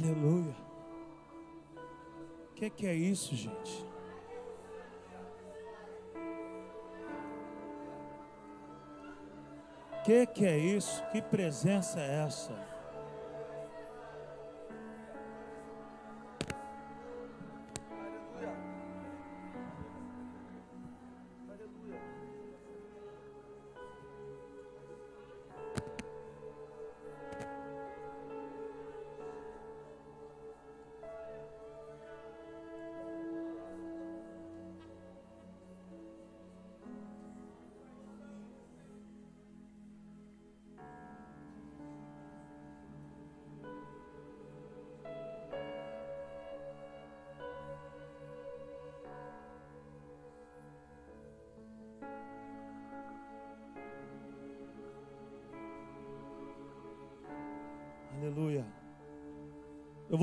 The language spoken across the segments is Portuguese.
Aleluia. O que, que é isso, gente? O que, que é isso? Que presença é essa?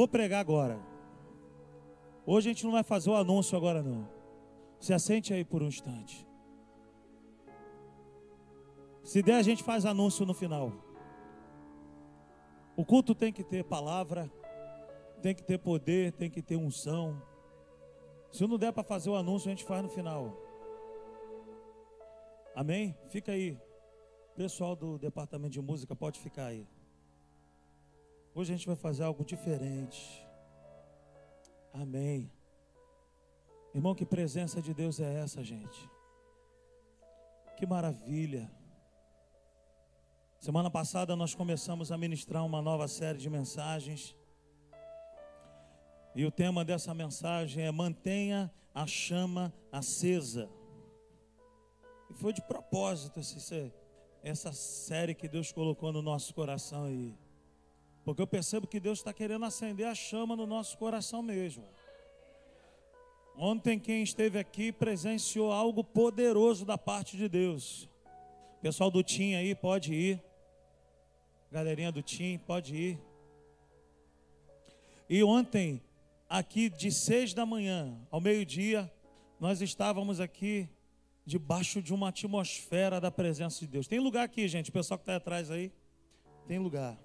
Vou pregar agora. Hoje a gente não vai fazer o anúncio agora não. Se assente aí por um instante. Se der, a gente faz anúncio no final. O culto tem que ter palavra, tem que ter poder, tem que ter unção. Se não der para fazer o anúncio, a gente faz no final. Amém? Fica aí. Pessoal do departamento de música, pode ficar aí. Hoje a gente vai fazer algo diferente. Amém. Irmão, que presença de Deus é essa, gente? Que maravilha. Semana passada nós começamos a ministrar uma nova série de mensagens. E o tema dessa mensagem é Mantenha a chama acesa. E foi de propósito essa série que Deus colocou no nosso coração aí. Porque eu percebo que Deus está querendo acender a chama no nosso coração mesmo. Ontem, quem esteve aqui presenciou algo poderoso da parte de Deus. Pessoal do Tim aí, pode ir. Galerinha do Tim, pode ir. E ontem, aqui de seis da manhã ao meio-dia, nós estávamos aqui debaixo de uma atmosfera da presença de Deus. Tem lugar aqui, gente, o pessoal que está atrás aí, tem lugar.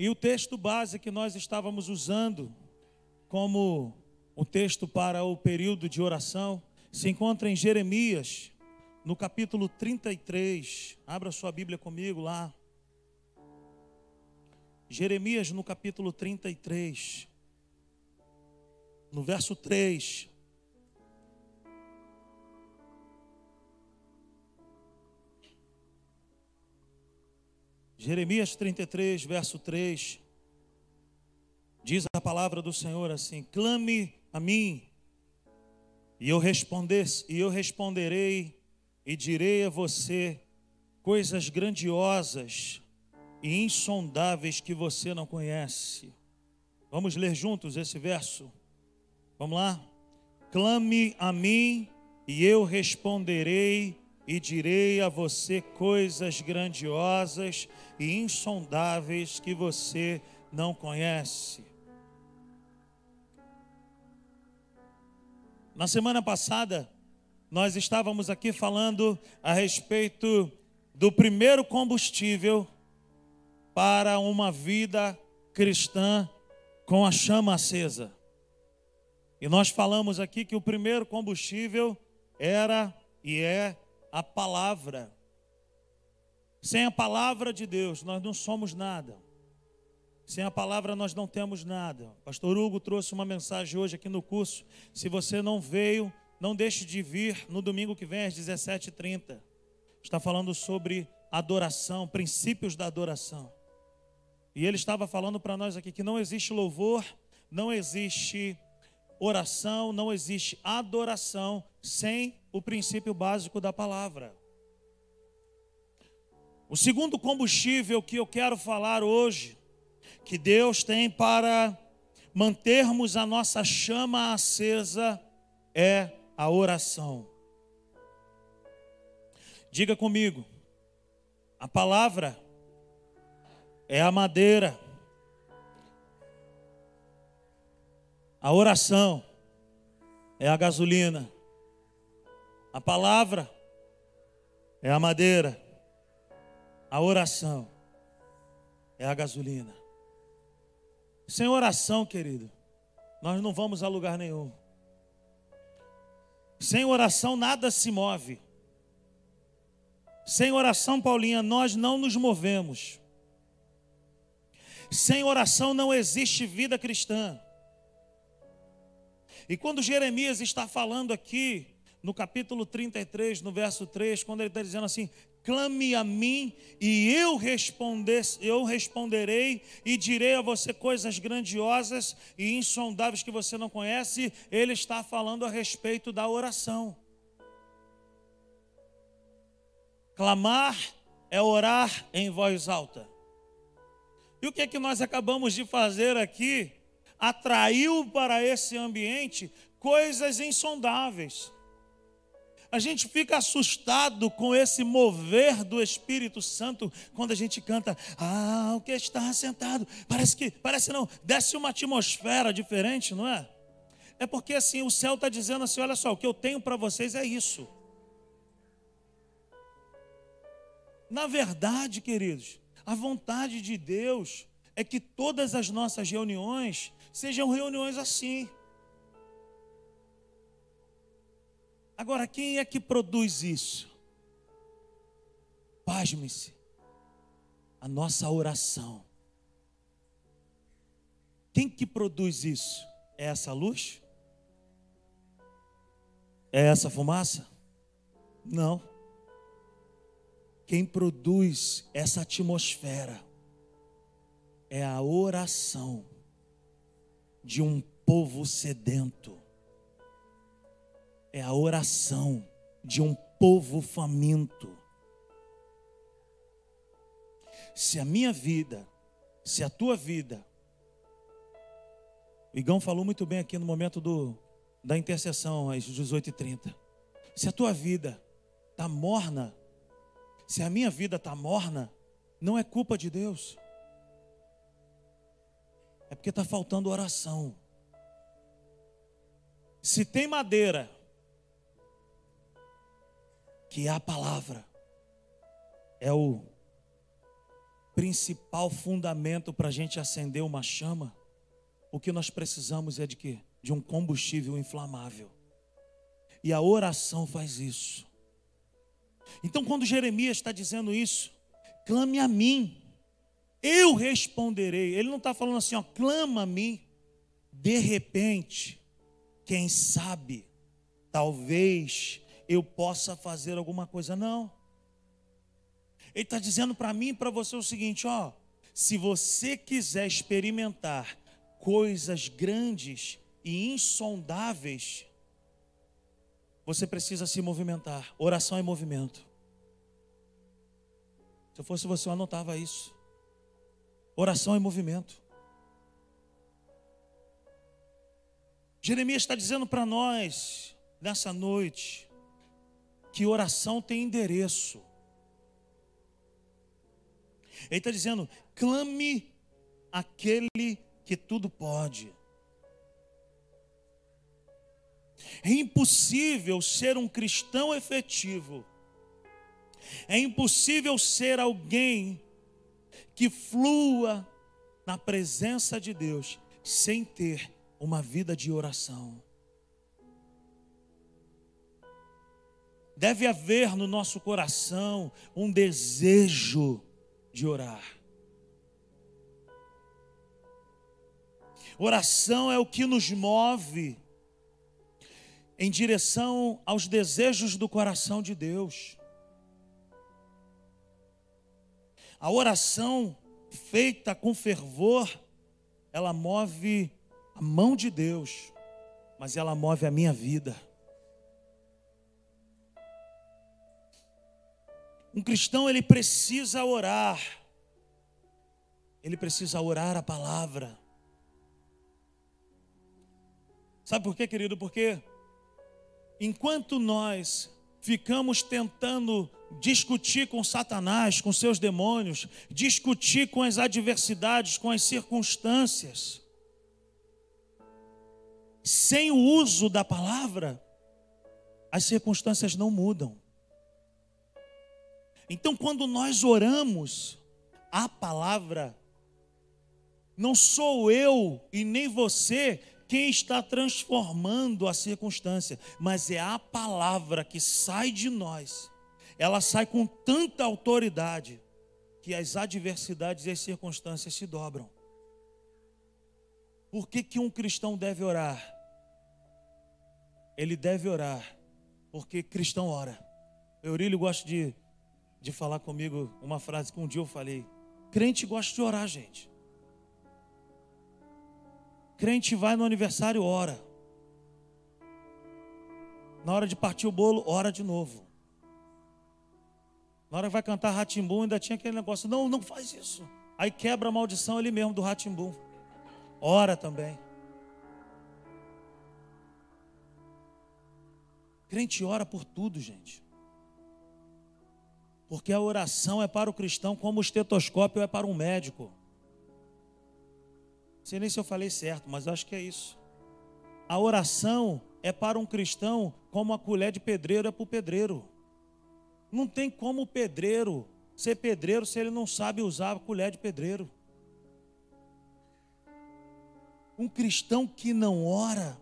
E o texto base que nós estávamos usando como o texto para o período de oração se encontra em Jeremias, no capítulo 33. Abra sua Bíblia comigo lá. Jeremias, no capítulo 33, no verso 3. Jeremias 33, verso 3. Diz a palavra do Senhor assim: Clame a mim, e eu responder, e eu responderei e direi a você coisas grandiosas e insondáveis que você não conhece. Vamos ler juntos esse verso. Vamos lá? Clame a mim e eu responderei e direi a você coisas grandiosas e insondáveis que você não conhece. Na semana passada, nós estávamos aqui falando a respeito do primeiro combustível para uma vida cristã com a chama acesa. E nós falamos aqui que o primeiro combustível era e é a palavra. Sem a palavra de Deus, nós não somos nada. Sem a palavra, nós não temos nada. Pastor Hugo trouxe uma mensagem hoje aqui no curso. Se você não veio, não deixe de vir no domingo que vem, às 17h30. Está falando sobre adoração, princípios da adoração. E ele estava falando para nós aqui que não existe louvor, não existe oração, não existe adoração sem o princípio básico da palavra. O segundo combustível que eu quero falar hoje, que Deus tem para mantermos a nossa chama acesa, é a oração. Diga comigo, a palavra é a madeira A oração é a gasolina. A palavra é a madeira. A oração é a gasolina. Sem oração, querido, nós não vamos a lugar nenhum. Sem oração nada se move. Sem oração, Paulinha, nós não nos movemos. Sem oração não existe vida cristã. E quando Jeremias está falando aqui, no capítulo 33, no verso 3, quando ele está dizendo assim: clame a mim e eu, eu responderei e direi a você coisas grandiosas e insondáveis que você não conhece. Ele está falando a respeito da oração. Clamar é orar em voz alta. E o que é que nós acabamos de fazer aqui? Atraiu para esse ambiente coisas insondáveis. A gente fica assustado com esse mover do Espírito Santo quando a gente canta, ah, o que está sentado. Parece que, parece não, desce uma atmosfera diferente, não é? É porque assim, o céu está dizendo assim: olha só, o que eu tenho para vocês é isso. Na verdade, queridos, a vontade de Deus é que todas as nossas reuniões sejam reuniões assim. Agora, quem é que produz isso? Pasme-se, a nossa oração. Quem que produz isso? É essa luz? É essa fumaça? Não. Quem produz essa atmosfera é a oração de um povo sedento é a oração de um povo faminto. Se a minha vida, se a tua vida, o Igão falou muito bem aqui no momento do, da intercessão, às 18h30. Se a tua vida está morna, se a minha vida está morna, não é culpa de Deus. É porque está faltando oração. Se tem madeira que a palavra é o principal fundamento para a gente acender uma chama, o que nós precisamos é de quê? De um combustível inflamável. E a oração faz isso. Então, quando Jeremias está dizendo isso, clame a mim, eu responderei. Ele não está falando assim, ó, clama a mim. De repente, quem sabe, talvez eu possa fazer alguma coisa. Não. Ele está dizendo para mim e para você o seguinte: ó, se você quiser experimentar coisas grandes e insondáveis, você precisa se movimentar. Oração é movimento. Se eu fosse você, eu anotava isso. Oração é movimento. Jeremias está dizendo para nós, nessa noite, que oração tem endereço. Ele está dizendo: clame aquele que tudo pode. É impossível ser um cristão efetivo. É impossível ser alguém que flua na presença de Deus sem ter uma vida de oração. Deve haver no nosso coração um desejo de orar. Oração é o que nos move em direção aos desejos do coração de Deus. A oração feita com fervor, ela move a mão de Deus, mas ela move a minha vida. Um cristão ele precisa orar. Ele precisa orar a palavra. Sabe por quê, querido? Porque enquanto nós ficamos tentando discutir com Satanás, com seus demônios, discutir com as adversidades, com as circunstâncias, sem o uso da palavra, as circunstâncias não mudam. Então, quando nós oramos, a palavra Não sou eu e nem você quem está transformando a circunstância, mas é a palavra que sai de nós. Ela sai com tanta autoridade que as adversidades e as circunstâncias se dobram. Por que, que um cristão deve orar? Ele deve orar porque cristão ora. Eurílio gosta de, de falar comigo uma frase que um dia eu falei. Crente gosta de orar, gente. Crente vai no aniversário, ora. Na hora de partir o bolo, ora de novo. Na hora que vai cantar Ratimbum, ainda tinha aquele negócio. Não, não faz isso. Aí quebra a maldição ali mesmo do Ratimbum. Ora também. Crente ora por tudo, gente. Porque a oração é para o cristão como o estetoscópio é para um médico. Não sei nem se eu falei certo, mas acho que é isso. A oração é para um cristão como a colher de pedreiro é para o pedreiro. Não tem como o pedreiro ser pedreiro se ele não sabe usar a colher de pedreiro. Um cristão que não ora,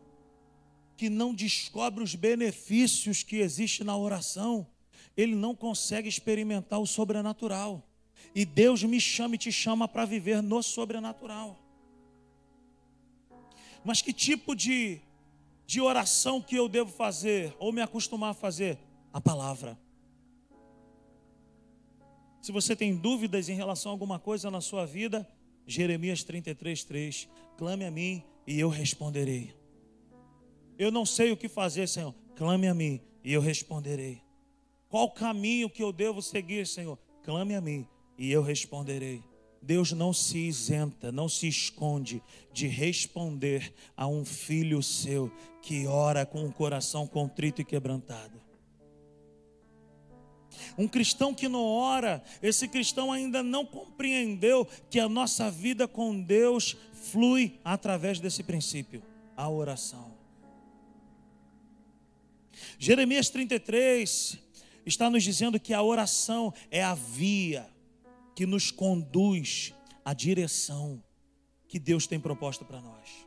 que não descobre os benefícios que existem na oração, ele não consegue experimentar o sobrenatural. E Deus me chama e te chama para viver no sobrenatural. Mas que tipo de, de oração que eu devo fazer, ou me acostumar a fazer? A palavra. Se você tem dúvidas em relação a alguma coisa na sua vida, Jeremias 33, 3. Clame a mim e eu responderei. Eu não sei o que fazer, Senhor. Clame a mim e eu responderei. Qual caminho que eu devo seguir, Senhor? Clame a mim e eu responderei. Deus não se isenta, não se esconde de responder a um filho seu que ora com um coração contrito e quebrantado. Um cristão que não ora, esse cristão ainda não compreendeu que a nossa vida com Deus flui através desse princípio, a oração. Jeremias 33 está nos dizendo que a oração é a via que nos conduz à direção que Deus tem proposto para nós.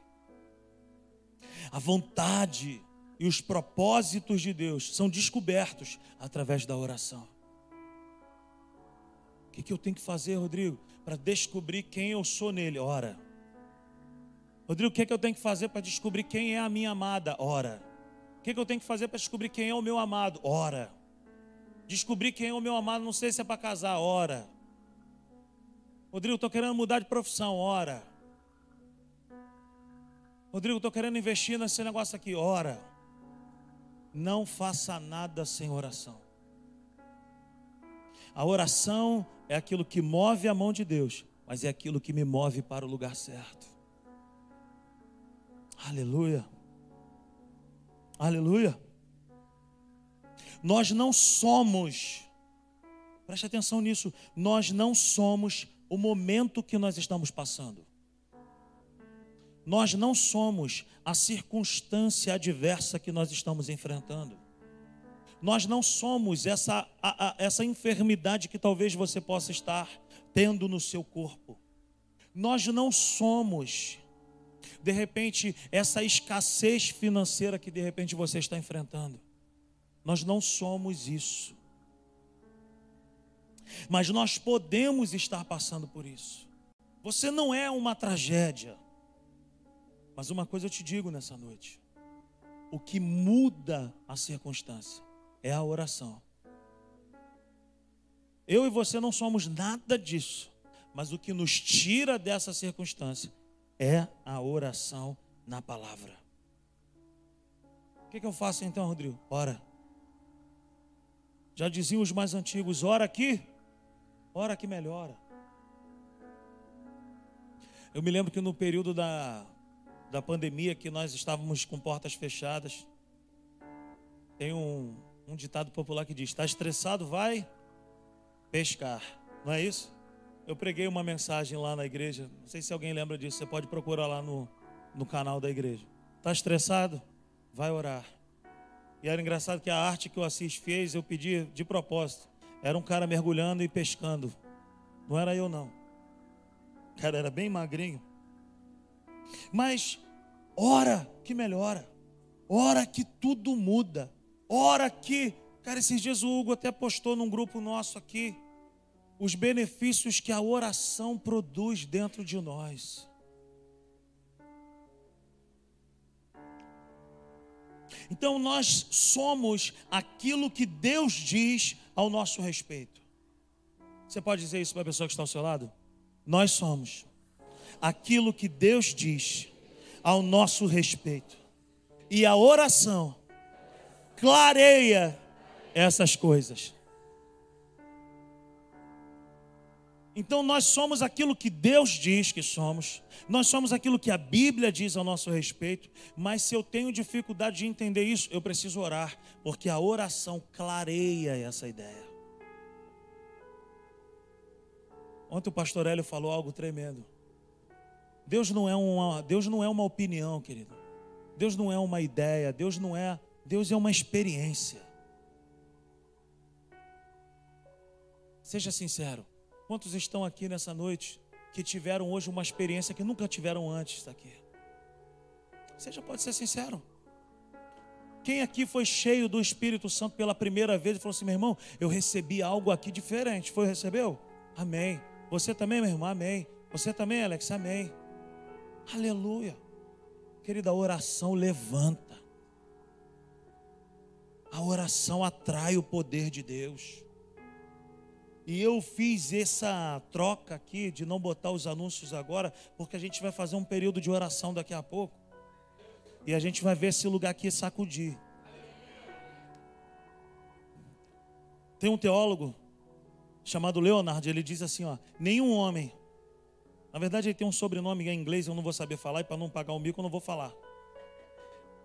A vontade e os propósitos de Deus são descobertos através da oração. O que, que eu tenho que fazer, Rodrigo, para descobrir quem eu sou nele? Ora. Rodrigo, o que, que eu tenho que fazer para descobrir quem é a minha amada? Ora. O que, que eu tenho que fazer para descobrir quem é o meu amado? Ora. Descobrir quem é o meu amado, não sei se é para casar, ora. Rodrigo, estou querendo mudar de profissão, ora. Rodrigo, estou querendo investir nesse negócio aqui, ora. Não faça nada sem oração. A oração é aquilo que move a mão de Deus, mas é aquilo que me move para o lugar certo. Aleluia. Aleluia. Nós não somos, preste atenção nisso, nós não somos o momento que nós estamos passando. Nós não somos a circunstância adversa que nós estamos enfrentando. Nós não somos essa, a, a, essa enfermidade que talvez você possa estar tendo no seu corpo. Nós não somos de repente, essa escassez financeira que de repente você está enfrentando. Nós não somos isso. Mas nós podemos estar passando por isso. Você não é uma tragédia. Mas uma coisa eu te digo nessa noite: o que muda a circunstância é a oração. Eu e você não somos nada disso, mas o que nos tira dessa circunstância é a oração na palavra. O que, eu faço então, Rodrigo? Ora. Já diziam os mais antigos: ora aqui, ora que melhora. Eu me lembro que no período da, da pandemia, que nós estávamos com portas fechadas, tem um, um ditado popular que diz: está estressado, vai pescar. Não é isso? Eu preguei uma mensagem lá na igreja. Não sei se alguém lembra disso. Você pode procurar lá no, no canal da igreja. Está estressado? Vai orar. E era engraçado que a arte que o Assis fez, eu pedi de propósito. Era um cara mergulhando e pescando. Não era eu, não. O cara era bem magrinho. Mas ora que melhora, ora que tudo muda, ora que. Cara, esses dias o Hugo até postou num grupo nosso aqui os benefícios que a oração produz dentro de nós. Então nós somos aquilo que Deus diz ao nosso respeito. Você pode dizer isso para a pessoa que está ao seu lado? Nós somos aquilo que Deus diz ao nosso respeito. E a oração clareia essas coisas. Então nós somos aquilo que Deus diz que somos, nós somos aquilo que a Bíblia diz ao nosso respeito, mas se eu tenho dificuldade de entender isso, eu preciso orar, porque a oração clareia essa ideia. Ontem o pastor Hélio falou algo tremendo. Deus não é uma, Deus não é uma opinião, querido. Deus não é uma ideia, Deus não é, Deus é uma experiência. Seja sincero. Quantos estão aqui nessa noite que tiveram hoje uma experiência que nunca tiveram antes aqui? Você já pode ser sincero. Quem aqui foi cheio do Espírito Santo pela primeira vez e falou assim: meu irmão, eu recebi algo aqui diferente? Foi, recebeu? Amém. Você também, meu irmão? Amém. Você também, Alex? Amém. Aleluia. Querida, a oração levanta. A oração atrai o poder de Deus. E eu fiz essa troca aqui de não botar os anúncios agora, porque a gente vai fazer um período de oração daqui a pouco. E a gente vai ver esse lugar aqui sacudir. Tem um teólogo chamado Leonardo, ele diz assim, ó, nenhum homem. Na verdade, ele tem um sobrenome em inglês, eu não vou saber falar, e para não pagar o mico, eu não vou falar.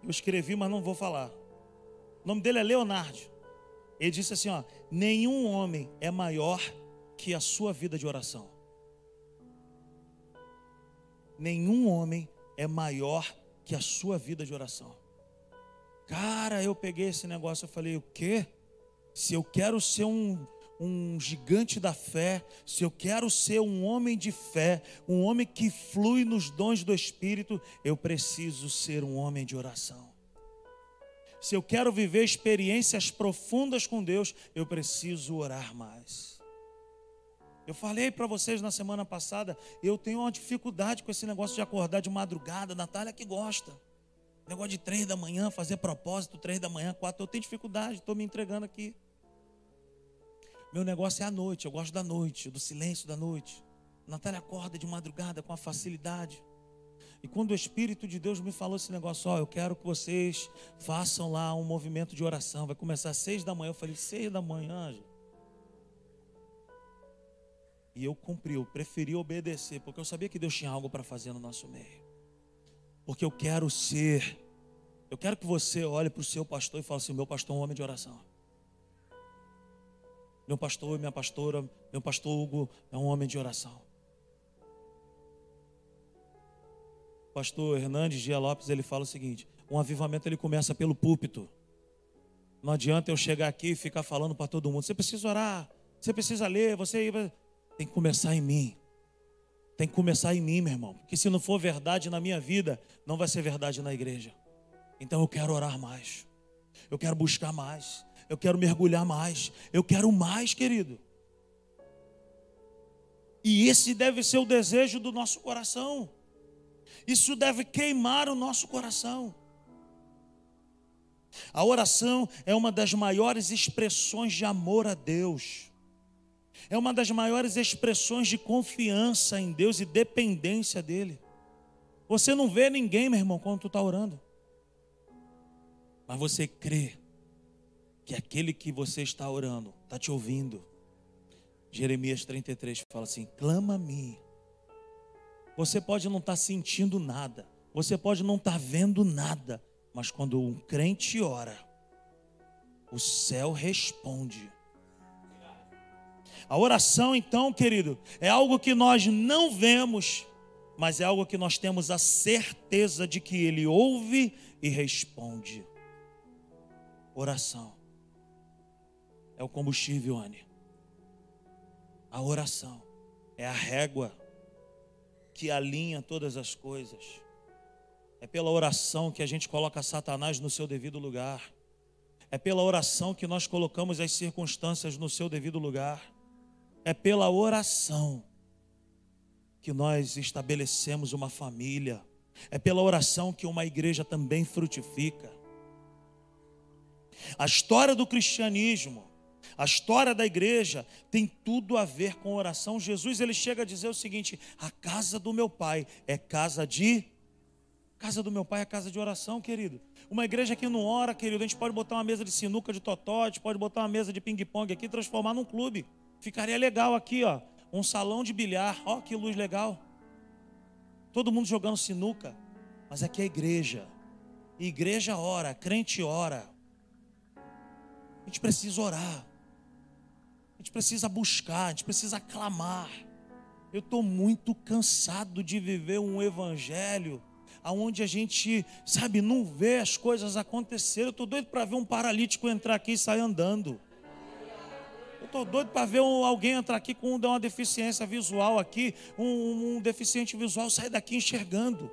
Eu escrevi, mas não vou falar. O nome dele é Leonardo. Ele disse assim: ó, nenhum homem é maior que a sua vida de oração. Nenhum homem é maior que a sua vida de oração. Cara, eu peguei esse negócio, eu falei, o quê? Se eu quero ser um, um gigante da fé, se eu quero ser um homem de fé, um homem que flui nos dons do Espírito, eu preciso ser um homem de oração se eu quero viver experiências profundas com Deus, eu preciso orar mais. Eu falei para vocês na semana passada, eu tenho uma dificuldade com esse negócio de acordar de madrugada. Natália que gosta. Negócio de três da manhã, fazer propósito, três da manhã, quatro. Eu tenho dificuldade, estou me entregando aqui. Meu negócio é a noite, eu gosto da noite, do silêncio da noite. Natália acorda de madrugada com a facilidade. E quando o Espírito de Deus me falou esse negócio, ó, eu quero que vocês façam lá um movimento de oração. Vai começar às seis da manhã. Eu falei, seis da manhã, gente. E eu cumpri, eu preferi obedecer, porque eu sabia que Deus tinha algo para fazer no nosso meio. Porque eu quero ser, eu quero que você olhe para o seu pastor e fale assim: meu pastor é um homem de oração. Meu pastor, minha pastora, meu pastor Hugo é um homem de oração. Pastor Hernandes Dia Lopes, ele fala o seguinte: um avivamento ele começa pelo púlpito. Não adianta eu chegar aqui e ficar falando para todo mundo. Você precisa orar, você precisa ler, você tem que começar em mim. Tem que começar em mim, meu irmão. Porque se não for verdade na minha vida, não vai ser verdade na igreja. Então eu quero orar mais. Eu quero buscar mais. Eu quero mergulhar mais. Eu quero mais, querido. E esse deve ser o desejo do nosso coração. Isso deve queimar o nosso coração. A oração é uma das maiores expressões de amor a Deus. É uma das maiores expressões de confiança em Deus e dependência dEle. Você não vê ninguém, meu irmão, quando tu está orando. Mas você crê que aquele que você está orando está te ouvindo. Jeremias 33 fala assim: clama a mim você pode não estar tá sentindo nada, você pode não estar tá vendo nada, mas quando um crente ora, o céu responde. A oração, então, querido, é algo que nós não vemos, mas é algo que nós temos a certeza de que Ele ouve e responde. Oração é o combustível, Anne. A oração é a régua que alinha todas as coisas. É pela oração que a gente coloca Satanás no seu devido lugar. É pela oração que nós colocamos as circunstâncias no seu devido lugar. É pela oração que nós estabelecemos uma família. É pela oração que uma igreja também frutifica. A história do cristianismo, a história da igreja tem tudo a ver com oração. Jesus ele chega a dizer o seguinte: a casa do meu pai é casa de casa do meu pai é casa de oração, querido. Uma igreja que não ora, querido, a gente pode botar uma mesa de sinuca de totó, a gente pode botar uma mesa de ping-pong aqui e transformar num clube. Ficaria legal aqui, ó, um salão de bilhar. Ó, que luz legal. Todo mundo jogando sinuca, mas aqui é igreja. igreja ora, crente ora. A gente precisa orar. A gente precisa buscar, a gente precisa clamar. Eu estou muito cansado de viver um evangelho onde a gente, sabe, não vê as coisas acontecerem. Eu estou doido para ver um paralítico entrar aqui e sair andando. Eu estou doido para ver alguém entrar aqui com uma deficiência visual aqui, um, um deficiente visual sair daqui enxergando.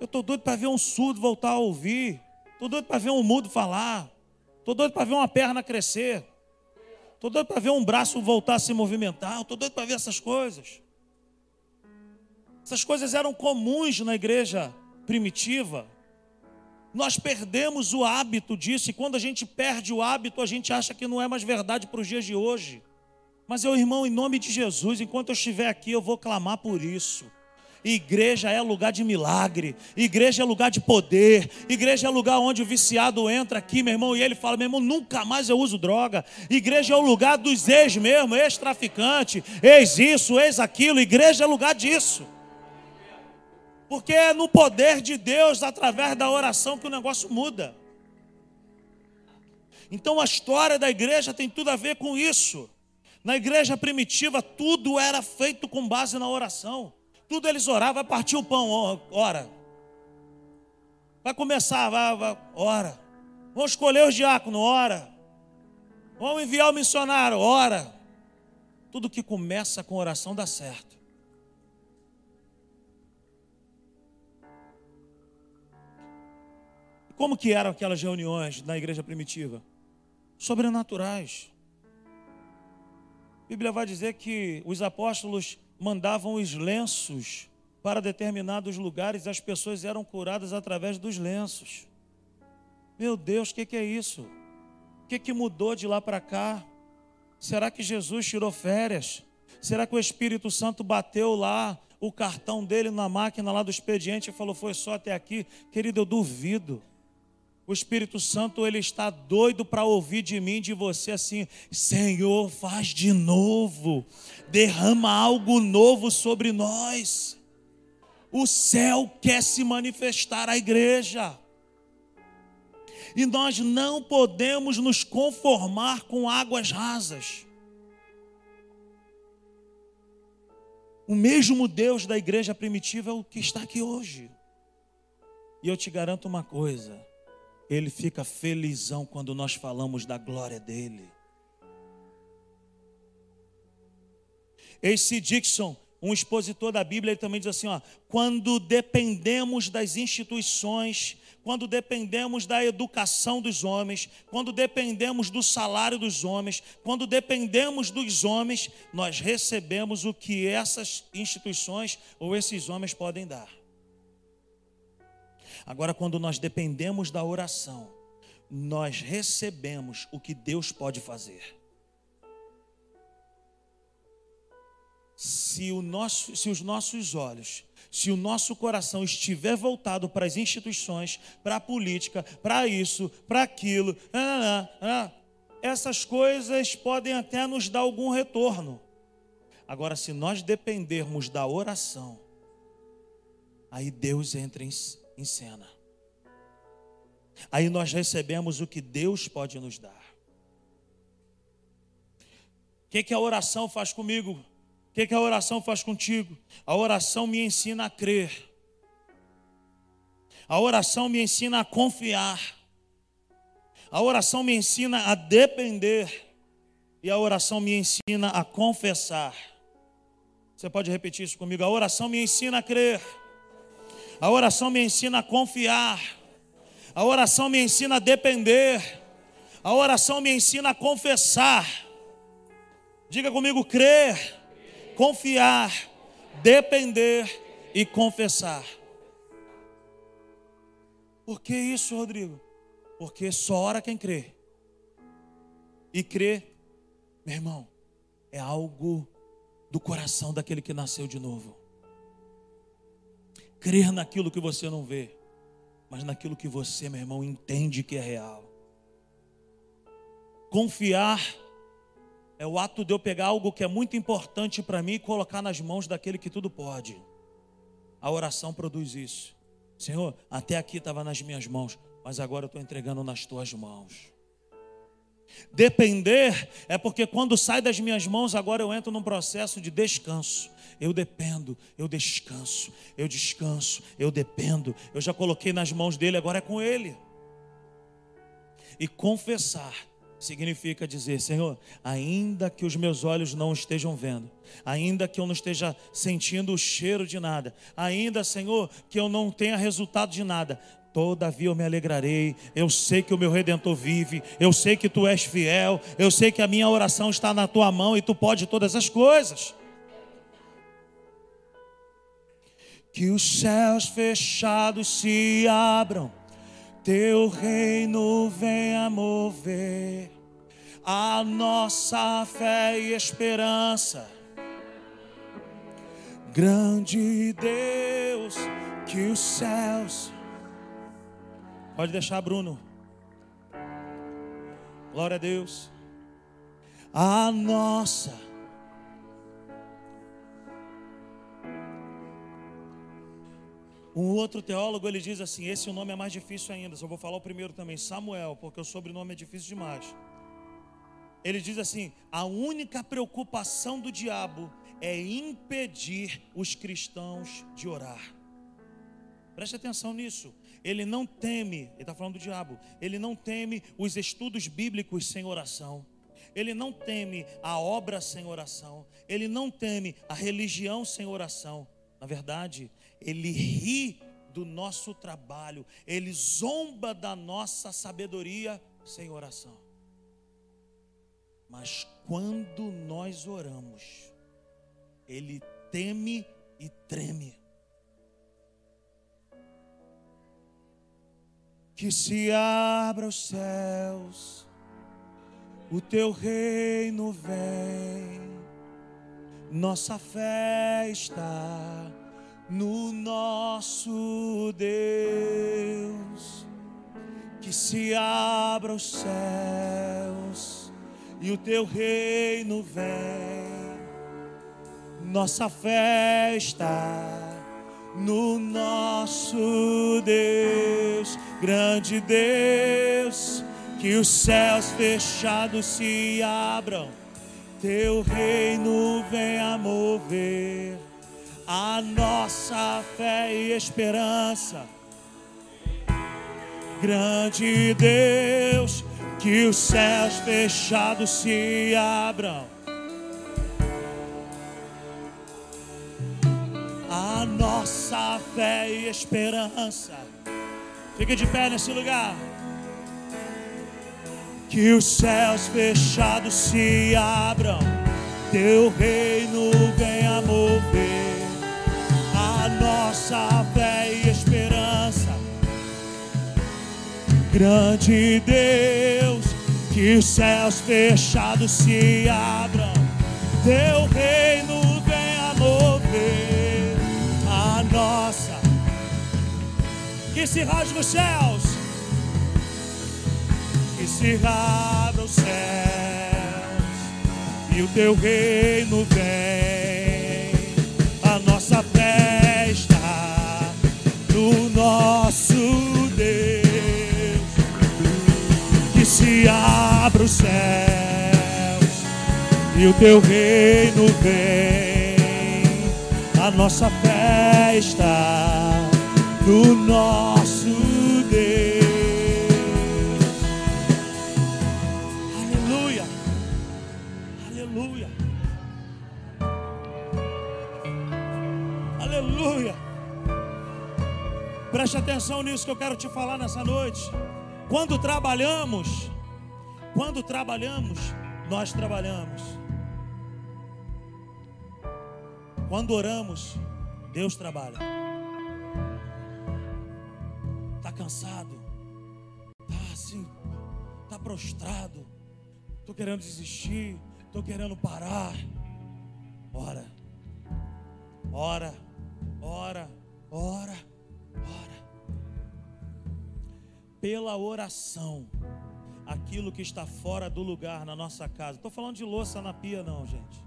Eu estou doido para ver um surdo voltar a ouvir. Estou doido para ver um mudo falar. Estou doido para ver uma perna crescer. Estou doido para ver um braço voltar a se movimentar. Estou doido para ver essas coisas. Essas coisas eram comuns na igreja primitiva. Nós perdemos o hábito disso, e quando a gente perde o hábito, a gente acha que não é mais verdade para os dias de hoje. Mas eu, irmão, em nome de Jesus, enquanto eu estiver aqui, eu vou clamar por isso. Igreja é lugar de milagre, igreja é lugar de poder, igreja é lugar onde o viciado entra aqui, meu irmão, e ele fala: meu irmão, nunca mais eu uso droga. Igreja é o lugar dos ex mesmo, ex-traficante, ex isso, ex aquilo. Igreja é lugar disso. Porque é no poder de Deus, através da oração, que o negócio muda. Então a história da igreja tem tudo a ver com isso. Na igreja primitiva, tudo era feito com base na oração. Tudo eles oravam, vai partir o pão, ora. Vai começar, vai, vai, ora. Vamos escolher os diáconos, ora. Vamos enviar o missionário, ora. Tudo que começa com oração dá certo. Como que eram aquelas reuniões na igreja primitiva? Sobrenaturais. A Bíblia vai dizer que os apóstolos mandavam os lenços para determinados lugares as pessoas eram curadas através dos lenços. Meu Deus, o que, que, é isso? O que, que mudou de lá para cá? Será que Jesus tirou férias? Será que o Espírito Santo bateu lá o cartão dele na máquina lá do expediente e falou: foi só até aqui? Querido, eu duvido. O Espírito Santo ele está doido para ouvir de mim, de você assim: Senhor, faz de novo, derrama algo novo sobre nós. O céu quer se manifestar à igreja. E nós não podemos nos conformar com águas rasas. O mesmo Deus da igreja primitiva é o que está aqui hoje. E eu te garanto uma coisa: ele fica felizão quando nós falamos da glória dele. Esse Dixon, um expositor da Bíblia, ele também diz assim: ó, quando dependemos das instituições, quando dependemos da educação dos homens, quando dependemos do salário dos homens, quando dependemos dos homens, nós recebemos o que essas instituições ou esses homens podem dar. Agora, quando nós dependemos da oração, nós recebemos o que Deus pode fazer. Se, nosso, se os nossos olhos, se o nosso coração estiver voltado para as instituições, para a política, para isso, para aquilo, ah, ah, ah, essas coisas podem até nos dar algum retorno. Agora, se nós dependermos da oração, aí Deus entra em, em cena. Aí nós recebemos o que Deus pode nos dar. O que, que a oração faz comigo? O que, que a oração faz contigo? A oração me ensina a crer. A oração me ensina a confiar. A oração me ensina a depender. E a oração me ensina a confessar. Você pode repetir isso comigo? A oração me ensina a crer. A oração me ensina a confiar. A oração me ensina a depender. A oração me ensina a confessar. Diga comigo: crer, confiar, depender e confessar. Por que isso, Rodrigo? Porque só ora quem crê. E crer, meu irmão, é algo do coração daquele que nasceu de novo. Crer naquilo que você não vê, mas naquilo que você, meu irmão, entende que é real. Confiar é o ato de eu pegar algo que é muito importante para mim e colocar nas mãos daquele que tudo pode. A oração produz isso. Senhor, até aqui estava nas minhas mãos, mas agora eu estou entregando nas tuas mãos. Depender é porque quando sai das minhas mãos, agora eu entro num processo de descanso. Eu dependo, eu descanso, eu descanso, eu dependo. Eu já coloquei nas mãos dele, agora é com ele. E confessar significa dizer: Senhor, ainda que os meus olhos não estejam vendo, ainda que eu não esteja sentindo o cheiro de nada, ainda, Senhor, que eu não tenha resultado de nada, Todavia eu me alegrarei. Eu sei que o meu redentor vive. Eu sei que tu és fiel. Eu sei que a minha oração está na tua mão e tu pode todas as coisas. Que os céus fechados se abram, teu reino venha mover a nossa fé e esperança. Grande Deus, que os céus Pode deixar, Bruno. Glória a Deus. A nossa. Um outro teólogo ele diz assim: esse nome é mais difícil ainda. Só vou falar o primeiro também, Samuel, porque o sobrenome é difícil demais. Ele diz assim: a única preocupação do diabo é impedir os cristãos de orar. Preste atenção nisso ele não teme, ele está falando do diabo, ele não teme os estudos bíblicos sem oração. Ele não teme a obra sem oração. Ele não teme a religião sem oração. Na verdade, ele ri do nosso trabalho. Ele zomba da nossa sabedoria sem oração. Mas quando nós oramos, ele teme e treme. que se abra os céus, o teu reino vem, nossa fé está no nosso Deus, que se abra os céus e o teu reino vem, nossa fé está no nosso Deus, grande Deus, que os céus fechados se abram, teu reino venha mover a nossa fé e esperança. Grande Deus, que os céus fechados se abram nossa fé e esperança. Fique de pé nesse lugar. Que os céus fechados se abram, teu reino venha mover a nossa fé e esperança. Grande Deus, que os céus fechados se abram, teu reino venha mover nossa. Que se rasgue os céus, que se abra os céus, e o teu reino vem. Nosso Deus, que se abra os céus, e o teu reino vem. A nossa fé está no Preste atenção nisso que eu quero te falar nessa noite. Quando trabalhamos, quando trabalhamos, nós trabalhamos. Quando oramos, Deus trabalha. Está cansado? Está assim? Está prostrado? Estou querendo desistir? Estou querendo parar? Ora, ora, ora, ora, Pela oração, aquilo que está fora do lugar na nossa casa. Estou falando de louça na pia, não, gente.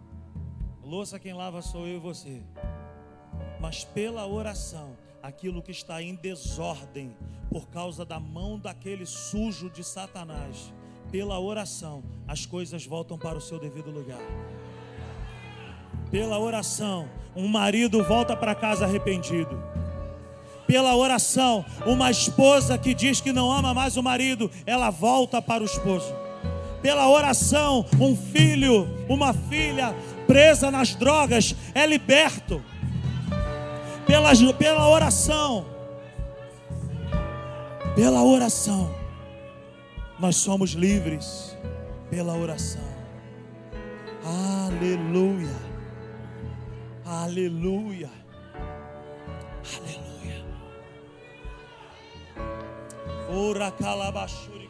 Louça quem lava sou eu e você. Mas pela oração, aquilo que está em desordem, por causa da mão daquele sujo de Satanás, pela oração, as coisas voltam para o seu devido lugar. Pela oração, um marido volta para casa arrependido. Pela oração, uma esposa que diz que não ama mais o marido, ela volta para o esposo. Pela oração, um filho, uma filha presa nas drogas é liberto. Pela, pela oração, pela oração, nós somos livres. Pela oração, aleluia, aleluia, aleluia. Ora calabashuri.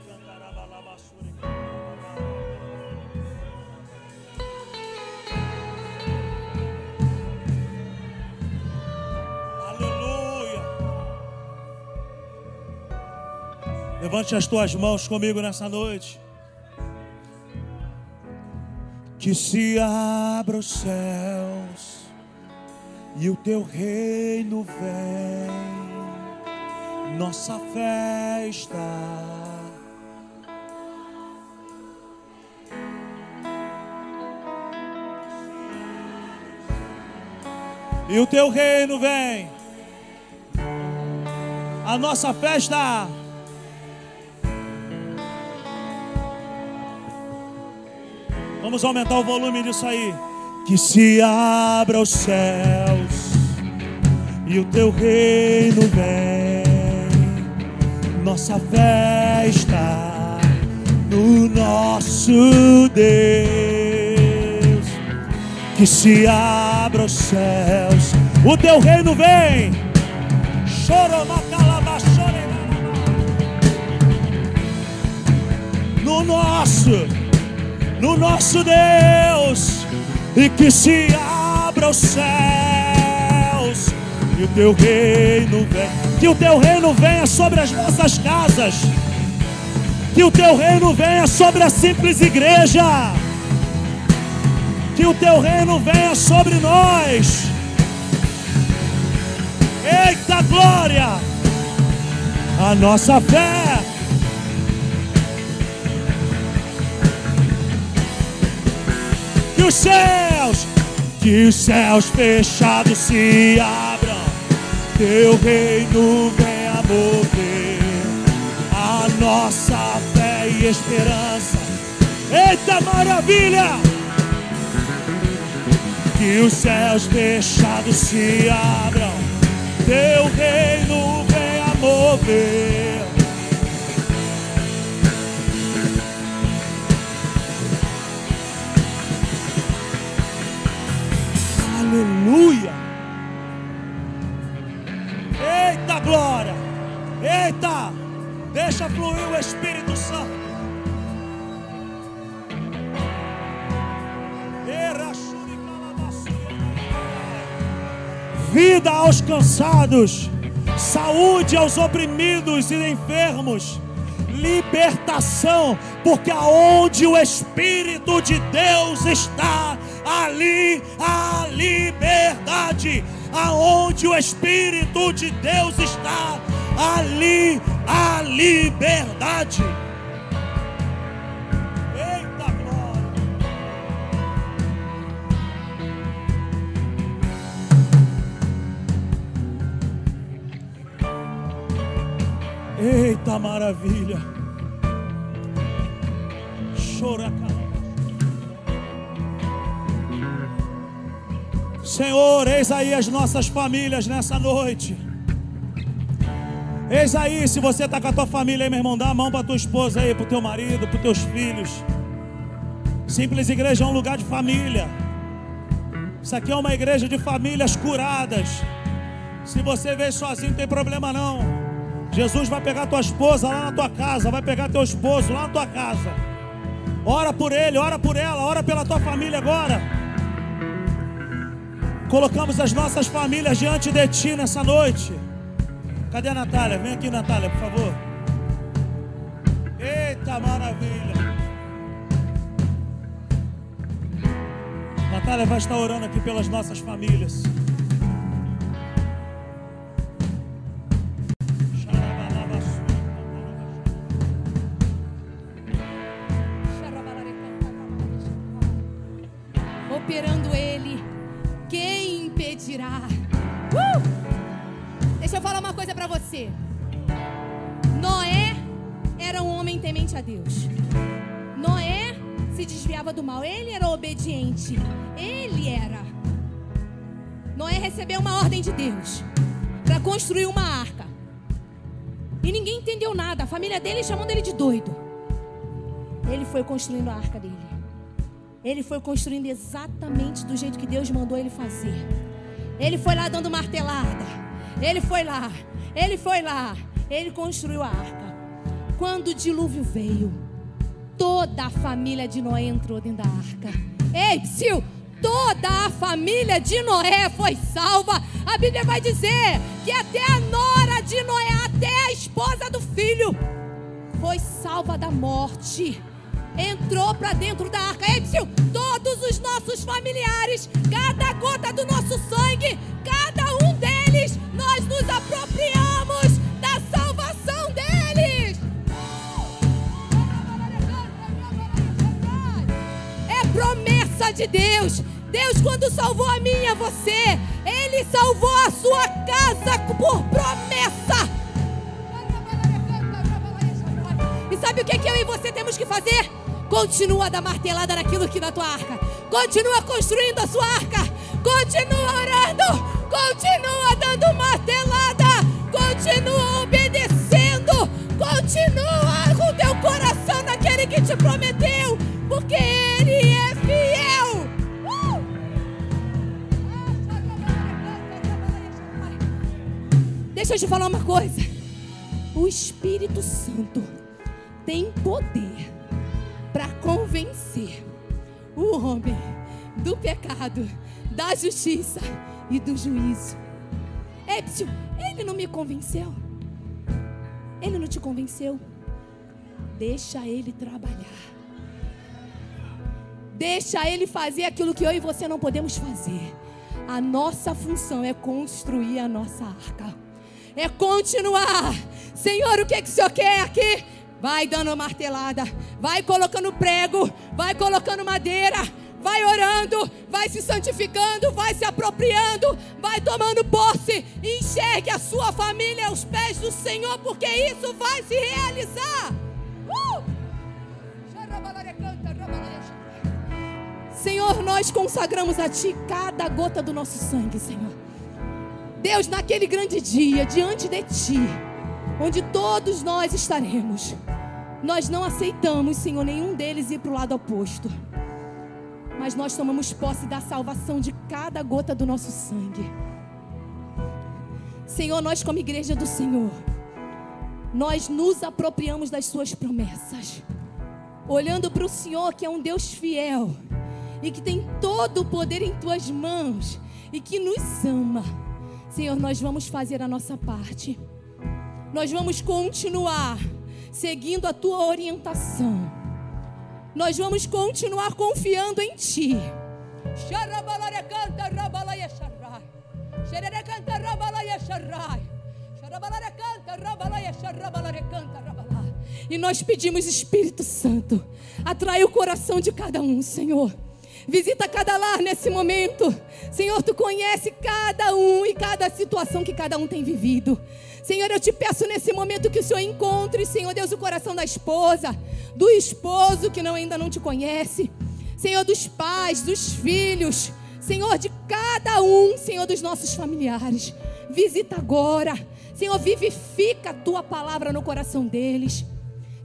Levante as tuas mãos comigo nessa noite. Que se abra os céus e o teu reino vem, nossa festa. E o teu reino vem, a nossa festa. Vamos aumentar o volume disso aí. Que se abra os céus e o teu reino vem. Nossa fé está no nosso Deus. Que se abra os céus, o teu reino vem. No nosso no nosso Deus e que se abra os céus e o teu reino venha, que o teu reino venha sobre as nossas casas, que o teu reino venha sobre a simples igreja, que o teu reino venha sobre nós. Eita glória! A nossa fé os céus, que os céus fechados se abram, teu reino venha mover a nossa fé e esperança. Eita maravilha! Que os céus fechados se abram, teu reino venha mover. Aleluia. Glória. Eita. Deixa fluir o Espírito Santo. Vida aos cansados, saúde aos oprimidos e enfermos, libertação, porque aonde o Espírito de Deus está, ali a liberdade. Aonde o Espírito de Deus está, ali a liberdade. Eita glória. Eita maravilha. Chora, Senhor, eis aí as nossas famílias nessa noite. Eis aí, se você está com a tua família aí, meu irmão, dá a mão para tua esposa aí, para o teu marido, para os teus filhos. Simples igreja é um lugar de família. Isso aqui é uma igreja de famílias curadas. Se você veio sozinho, não tem problema não. Jesus vai pegar tua esposa lá na tua casa, vai pegar teu esposo lá na tua casa. Ora por ele, ora por ela, ora pela tua família agora. Colocamos as nossas famílias diante de ti nessa noite. Cadê a Natália? Vem aqui, Natália, por favor. Eita maravilha. Natália vai estar orando aqui pelas nossas famílias. Do mal. Ele era obediente. Ele era. Noé recebeu uma ordem de Deus para construir uma arca. E ninguém entendeu nada. A família dele chamando ele de doido. Ele foi construindo a arca dele. Ele foi construindo exatamente do jeito que Deus mandou ele fazer. Ele foi lá dando martelada. Ele foi lá, ele foi lá, ele construiu a arca. Quando o dilúvio veio, toda a família de Noé entrou dentro da arca. Ei, Psil, toda a família de Noé foi salva. A Bíblia vai dizer que até a nora de Noé, até a esposa do filho, foi salva da morte. Entrou para dentro da arca. Ei, Psil, todos os nossos familiares, cada gota do nosso sangue, cada um deles nós nos apropriamos de Deus. Deus, quando salvou a minha, você, Ele salvou a sua casa por promessa. E sabe o que, que eu e você temos que fazer? Continua a dar martelada naquilo que na tua arca. Continua construindo a sua arca. Continua orando. Continua dando martelada. Continua obedecendo. Continua com teu coração naquele que te prometeu. Porque Ele Deixa eu te falar uma coisa. O Espírito Santo tem poder para convencer o homem do pecado, da justiça e do juízo. Epsil, ele não me convenceu. Ele não te convenceu. Deixa ele trabalhar. Deixa ele fazer aquilo que eu e você não podemos fazer. A nossa função é construir a nossa arca. É continuar. Senhor, o que, é que o Senhor quer aqui? Vai dando martelada, vai colocando prego, vai colocando madeira, vai orando, vai se santificando, vai se apropriando, vai tomando posse. Enxergue a sua família aos pés do Senhor, porque isso vai se realizar. Uh! Senhor, nós consagramos a Ti cada gota do nosso sangue, Senhor. Deus, naquele grande dia, diante de Ti, onde todos nós estaremos, nós não aceitamos, Senhor, nenhum deles ir para o lado oposto mas nós tomamos posse da salvação de cada gota do nosso sangue. Senhor, nós, como igreja do Senhor, nós nos apropriamos das Suas promessas, olhando para o Senhor, que é um Deus fiel e que tem todo o poder em Tuas mãos e que nos ama. Senhor, nós vamos fazer a nossa parte, nós vamos continuar seguindo a Tua orientação. Nós vamos continuar confiando em Ti. E nós pedimos, Espírito Santo, atrai o coração de cada um, Senhor. Visita cada lar nesse momento. Senhor, tu conhece cada um e cada situação que cada um tem vivido. Senhor, eu te peço nesse momento que o Senhor encontre, Senhor Deus, o coração da esposa, do esposo que não, ainda não te conhece, Senhor, dos pais, dos filhos, Senhor, de cada um, Senhor, dos nossos familiares. Visita agora. Senhor, vivifica a tua palavra no coração deles.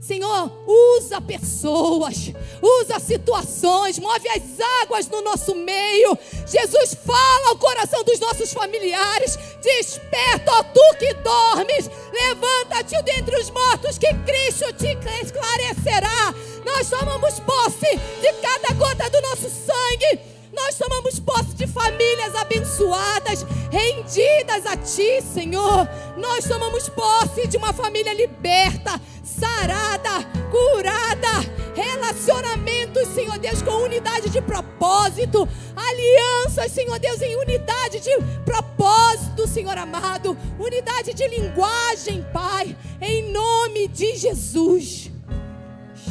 Senhor, usa pessoas, usa situações, move as águas no nosso meio. Jesus, fala ao coração dos nossos familiares. Desperta, ó tu que dormes. Levanta-te dentre os mortos, que Cristo te esclarecerá. Nós tomamos posse de cada gota do nosso sangue nós tomamos posse de famílias abençoadas, rendidas a Ti, Senhor. Nós tomamos posse de uma família liberta, sarada, curada. Relacionamentos, Senhor Deus, com unidade de propósito. Alianças, Senhor Deus, em unidade de propósito, Senhor amado. Unidade de linguagem, Pai. Em nome de Jesus.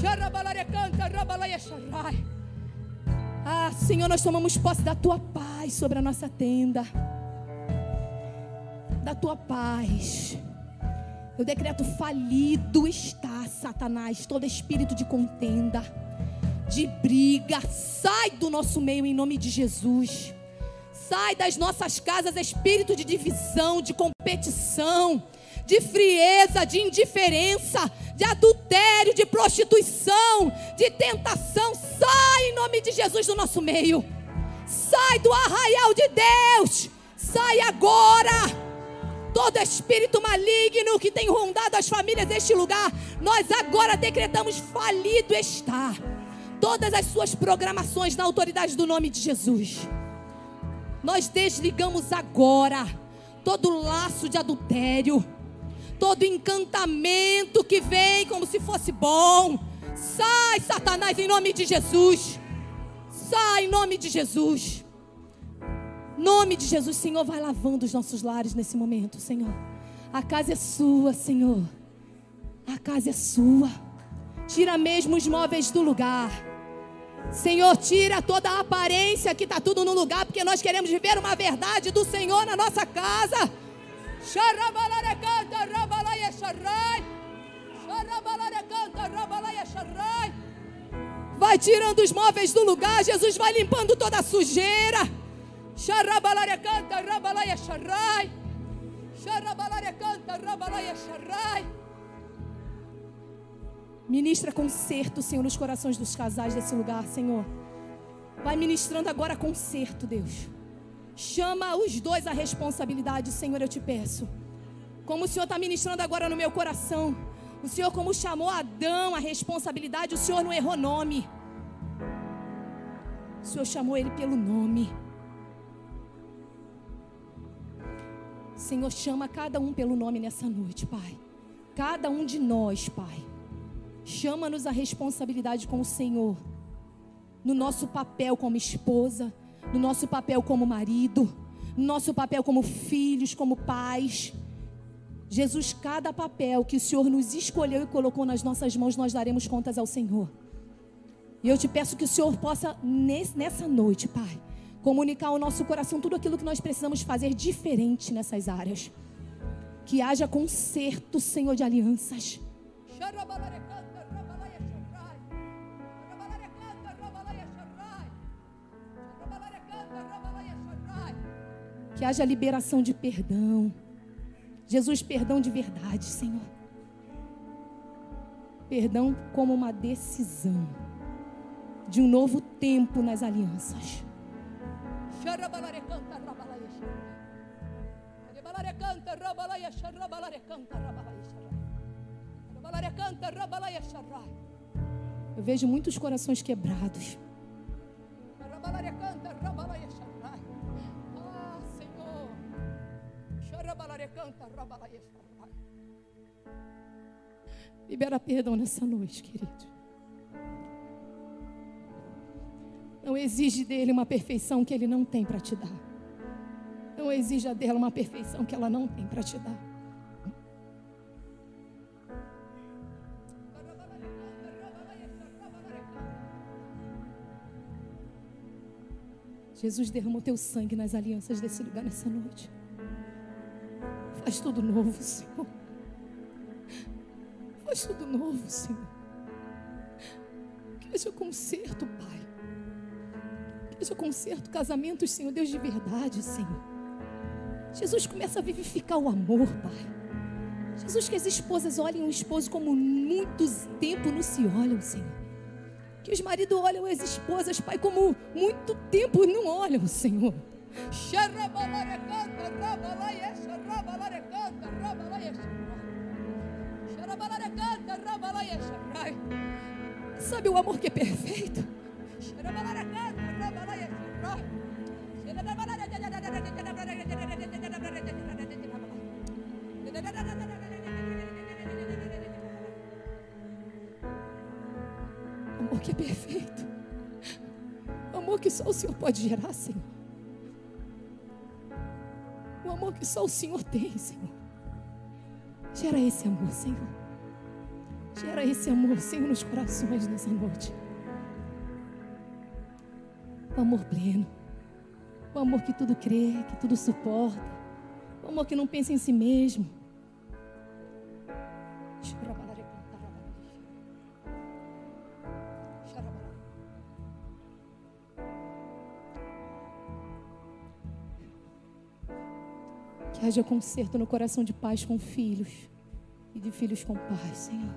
Xarabalare rabalaia, xarai. Ah, Senhor, nós tomamos posse da tua paz sobre a nossa tenda. Da tua paz. Eu decreto falido está, Satanás, todo espírito de contenda, de briga, sai do nosso meio em nome de Jesus. Sai das nossas casas espírito de divisão, de competição, de frieza, de indiferença, de adultério, de prostituição, de tentação. Sai em nome de Jesus do nosso meio. Sai do arraial de Deus. Sai agora. Todo espírito maligno que tem rondado as famílias deste lugar, nós agora decretamos falido está. Todas as suas programações na autoridade do nome de Jesus. Nós desligamos agora todo laço de adultério, todo encantamento que vem como se fosse bom. Sai, Satanás, em nome de Jesus. Sai em nome de Jesus. Nome de Jesus, Senhor, vai lavando os nossos lares nesse momento, Senhor. A casa é sua, Senhor. A casa é sua. Tira mesmo os móveis do lugar. Senhor, tira toda a aparência que está tudo no lugar, porque nós queremos viver uma verdade do Senhor na nossa casa. Vai tirando os móveis do lugar, Jesus vai limpando toda a sujeira. Ministra conserto, Senhor, nos corações dos casais desse lugar, Senhor. Vai ministrando agora conserto, Deus. Chama os dois à responsabilidade, Senhor, eu te peço. Como o Senhor está ministrando agora no meu coração. O Senhor, como chamou Adão à responsabilidade, o Senhor não errou nome. O Senhor chamou ele pelo nome. Senhor, chama cada um pelo nome nessa noite, Pai. Cada um de nós, Pai. Chama-nos a responsabilidade com o Senhor. No nosso papel como esposa, no nosso papel como marido, no nosso papel como filhos, como pais. Jesus, cada papel que o Senhor nos escolheu e colocou nas nossas mãos, nós daremos contas ao Senhor. E eu te peço que o Senhor possa, nessa noite, Pai, comunicar ao nosso coração tudo aquilo que nós precisamos fazer diferente nessas áreas. Que haja conserto, Senhor, de alianças. Que haja liberação de perdão. Jesus, perdão de verdade, Senhor. Perdão como uma decisão de um novo tempo nas alianças. Eu vejo muitos corações quebrados. Libera perdão nessa noite, querido. Não exige dele uma perfeição que ele não tem para te dar. Não exija dela uma perfeição que ela não tem para te dar. Jesus derramou teu sangue nas alianças desse lugar nessa noite. Faz tudo novo, Senhor. Faz tudo novo, Senhor. Que haja conserto, Pai. Que haja conserto, casamentos, Senhor, Deus de verdade, Senhor. Jesus começa a vivificar o amor, Pai. Jesus, que as esposas olhem o esposo como muito tempo não se olham, Senhor. Que os maridos olham as esposas, Pai, como muito tempo não olham, Senhor. Sabe o amor que é perfeito? Amor que é perfeito. Amor que só o Senhor pode gerar, Senhor. Amor que só o Senhor tem, Senhor. Gera esse amor, Senhor. Gera esse amor, Senhor, nos corações nessa noite. O amor pleno. O amor que tudo crê, que tudo suporta. O amor que não pensa em si mesmo. Haja conserto no coração de pais com filhos e de filhos com pais, Senhor.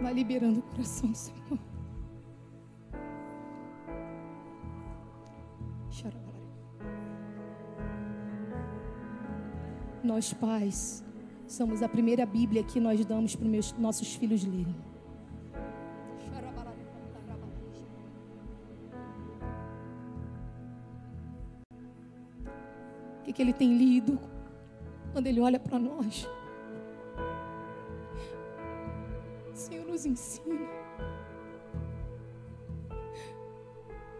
Vai liberando o coração, Senhor. Nós, pais, somos a primeira Bíblia que nós damos para os nossos filhos lerem. Que, ele tem lido quando ele olha para nós? Senhor, nos ensina.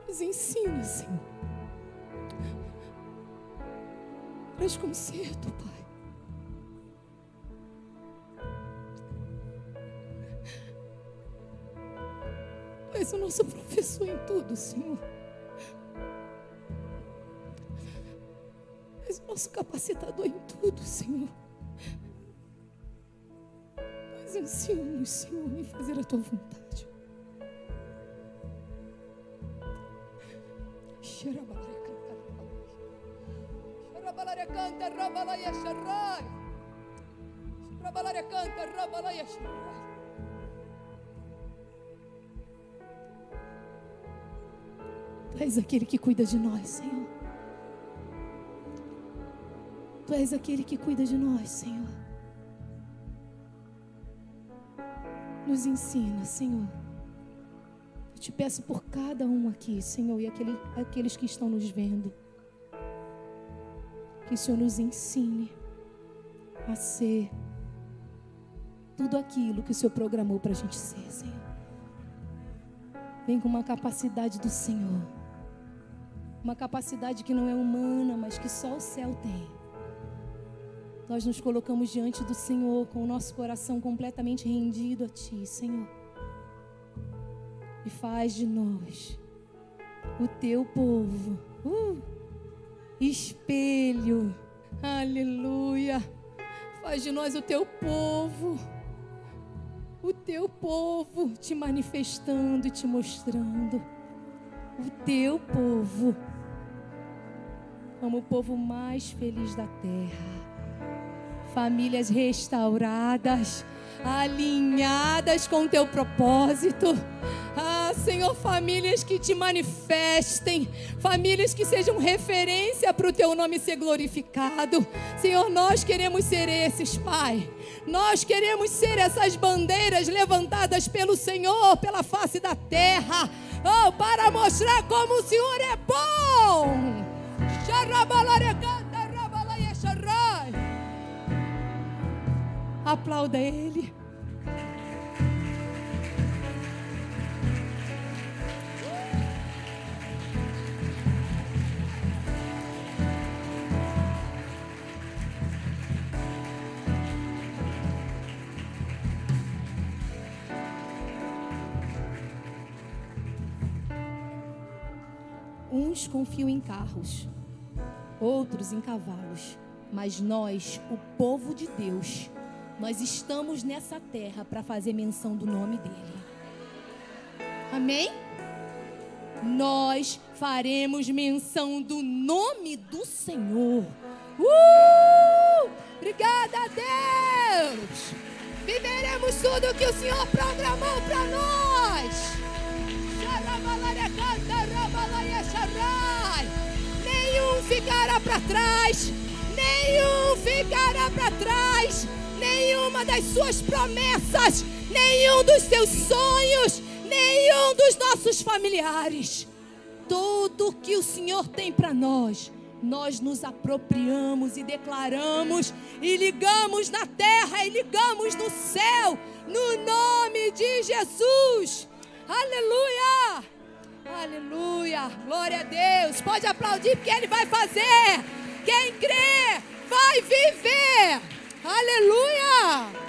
Nos ensina, Senhor. Traz conserto, Pai. és o nosso professor em tudo, Senhor. Nosso capacitador em tudo, Senhor. Nós ensina Senhor, em fazer a tua vontade. Tu és aquele que cuida de nós, Senhor. Tu és aquele que cuida de nós, Senhor. Nos ensina, Senhor. Eu te peço por cada um aqui, Senhor, e aquele, aqueles que estão nos vendo. Que o Senhor nos ensine a ser tudo aquilo que o Senhor programou para a gente ser, Senhor. Vem com uma capacidade do Senhor uma capacidade que não é humana, mas que só o céu tem. Nós nos colocamos diante do Senhor com o nosso coração completamente rendido a Ti, Senhor. E faz de nós o Teu povo, uh, espelho, aleluia. Faz de nós o Teu povo, o Teu povo te manifestando e te mostrando. O Teu povo como o povo mais feliz da terra. Famílias restauradas, alinhadas com teu propósito. Ah, Senhor, famílias que te manifestem, famílias que sejam referência para o teu nome ser glorificado. Senhor, nós queremos ser esses, Pai. Nós queremos ser essas bandeiras levantadas pelo Senhor, pela face da terra, oh, para mostrar como o Senhor é bom. Aplauda Ele. Uns confiam em carros, outros em cavalos, mas nós, o povo de Deus, nós estamos nessa terra para fazer menção do nome dele. Amém? Nós faremos menção do nome do Senhor. Uh! Obrigada a Deus! Viveremos tudo que o Senhor programou para nós. Nenhum ficará para trás. Nenhum ficará para trás Nenhuma das suas promessas. Nenhum dos seus sonhos. Nenhum dos nossos familiares. Tudo que o Senhor tem para nós nós nos apropriamos e declaramos e ligamos na terra e ligamos no céu, no nome de Jesus. Aleluia! Aleluia! Glória a Deus! Pode aplaudir porque Ele vai fazer. Quem crê, vai viver. Aleluia!